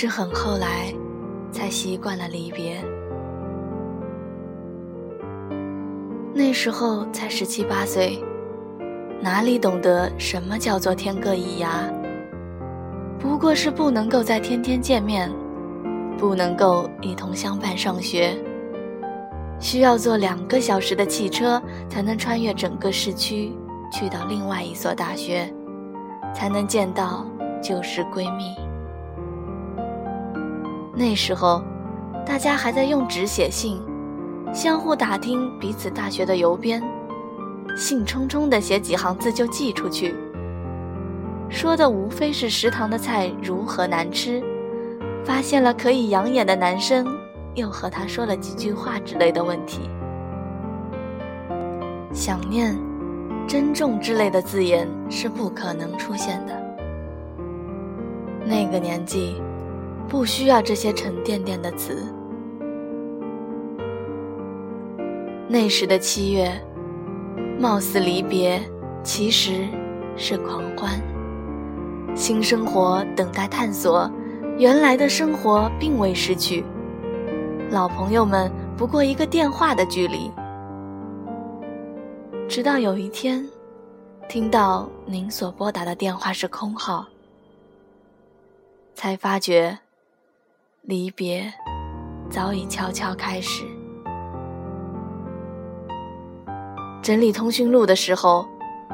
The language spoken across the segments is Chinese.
是很后来才习惯了离别。那时候才十七八岁，哪里懂得什么叫做天各一涯？不过是不能够再天天见面，不能够一同相伴上学，需要坐两个小时的汽车才能穿越整个市区去到另外一所大学，才能见到旧时闺蜜。那时候，大家还在用纸写信，相互打听彼此大学的邮编，兴冲冲地写几行字就寄出去。说的无非是食堂的菜如何难吃，发现了可以养眼的男生，又和他说了几句话之类的问题。想念、珍重之类的字眼是不可能出现的。那个年纪，不需要这些沉甸甸的词。那时的七月，貌似离别，其实是狂欢。新生活等待探索，原来的生活并未失去。老朋友们不过一个电话的距离。直到有一天，听到您所拨打的电话是空号，才发觉，离别早已悄悄开始。整理通讯录的时候，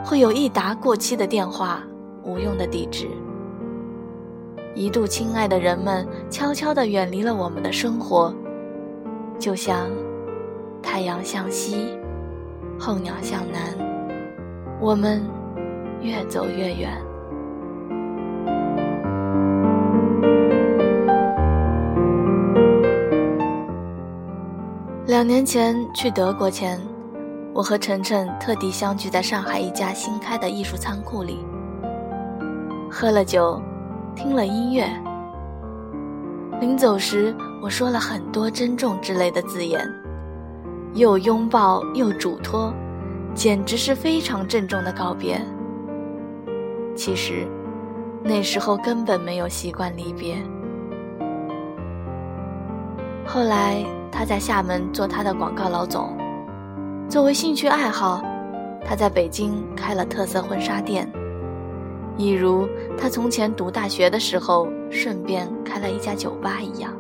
会有一沓过期的电话。无用的地址，一度亲爱的人们悄悄地远离了我们的生活，就像太阳向西，候鸟向南，我们越走越远。两年前去德国前，我和晨晨特地相聚在上海一家新开的艺术仓库里。喝了酒，听了音乐。临走时，我说了很多珍重之类的字眼，又拥抱又嘱托，简直是非常郑重的告别。其实，那时候根本没有习惯离别。后来，他在厦门做他的广告老总，作为兴趣爱好，他在北京开了特色婚纱店。一如他从前读大学的时候，顺便开了一家酒吧一样。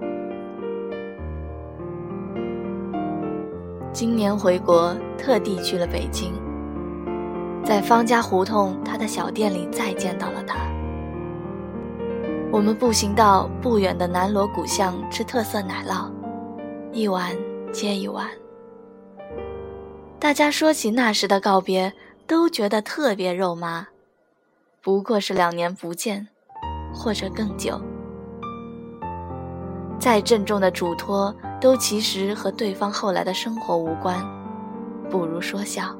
今年回国，特地去了北京，在方家胡同他的小店里再见到了他。我们步行到不远的南锣鼓巷吃特色奶酪，一碗接一碗。大家说起那时的告别，都觉得特别肉麻。不过是两年不见，或者更久。再郑重的嘱托，都其实和对方后来的生活无关，不如说笑。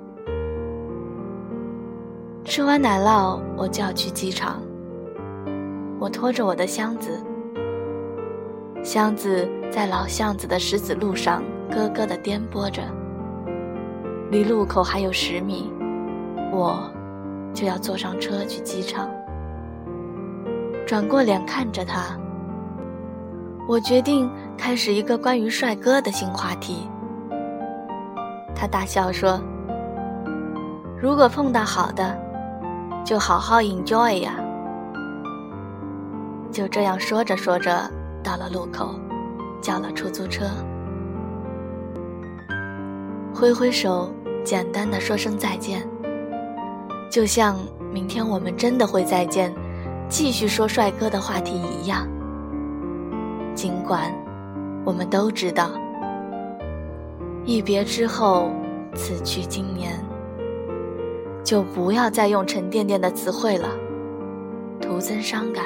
吃完奶酪，我就要去机场。我拖着我的箱子，箱子在老巷子的石子路上咯咯地颠簸着。离路口还有十米，我。就要坐上车去机场。转过脸看着他，我决定开始一个关于帅哥的新话题。他大笑说：“如果碰到好的，就好好 enjoy 呀。”就这样说着说着，到了路口，叫了出租车，挥挥手，简单的说声再见。就像明天我们真的会再见，继续说帅哥的话题一样。尽管我们都知道，一别之后，此去经年，就不要再用沉甸甸的词汇了，徒增伤感。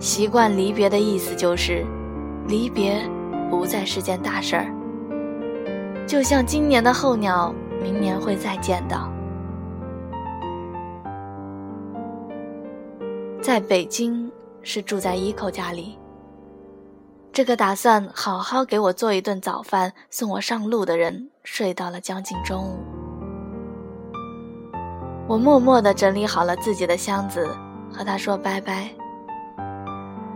习惯离别的意思就是，离别不再是件大事儿。就像今年的候鸟。明年会再见到。在北京是住在一口家里。这个打算好好给我做一顿早饭送我上路的人睡到了将近中午。我默默地整理好了自己的箱子，和他说拜拜。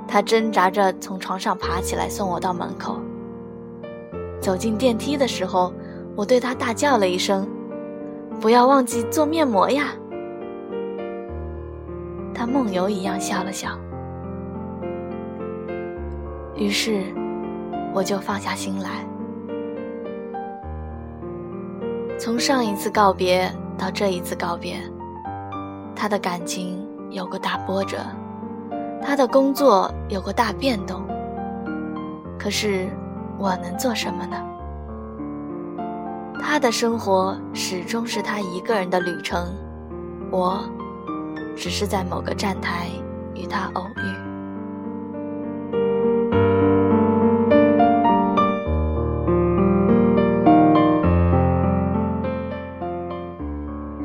他挣扎着从床上爬起来，送我到门口。走进电梯的时候，我对他大叫了一声：“不要忘记做面膜呀！”他梦游一样笑了笑。于是，我就放下心来。从上一次告别到这一次告别，他的感情有过大波折，他的工作有过大变动。可是，我能做什么呢？他的生活始终是他一个人的旅程，我只是在某个站台与他偶遇。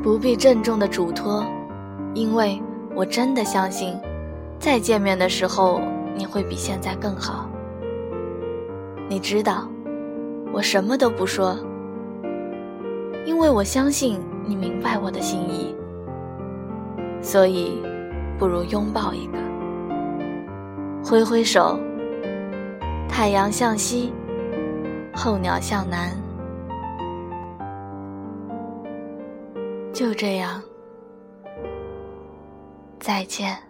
不必郑重的嘱托，因为我真的相信，再见面的时候你会比现在更好。你知道，我什么都不说，因为我相信你明白我的心意。所以，不如拥抱一个，挥挥手。太阳向西，候鸟向南。就这样，再见。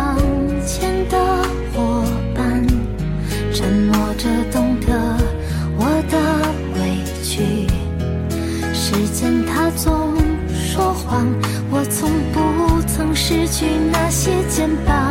去那些肩膀。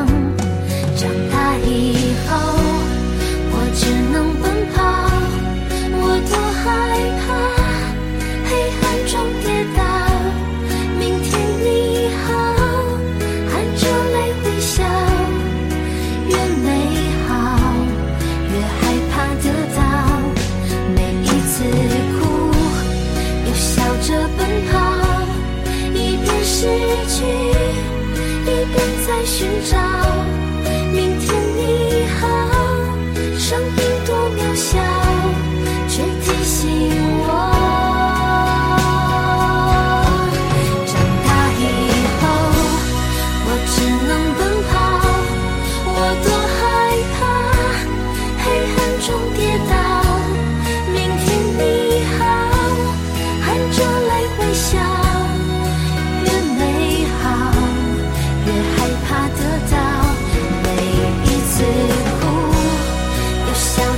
寻找。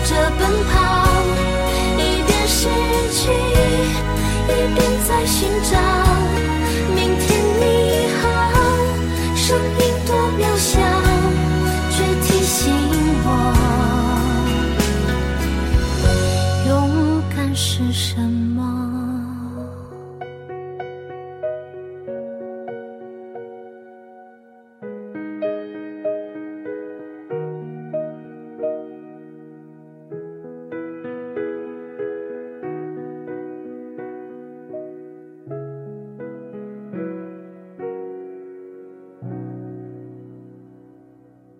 着奔跑。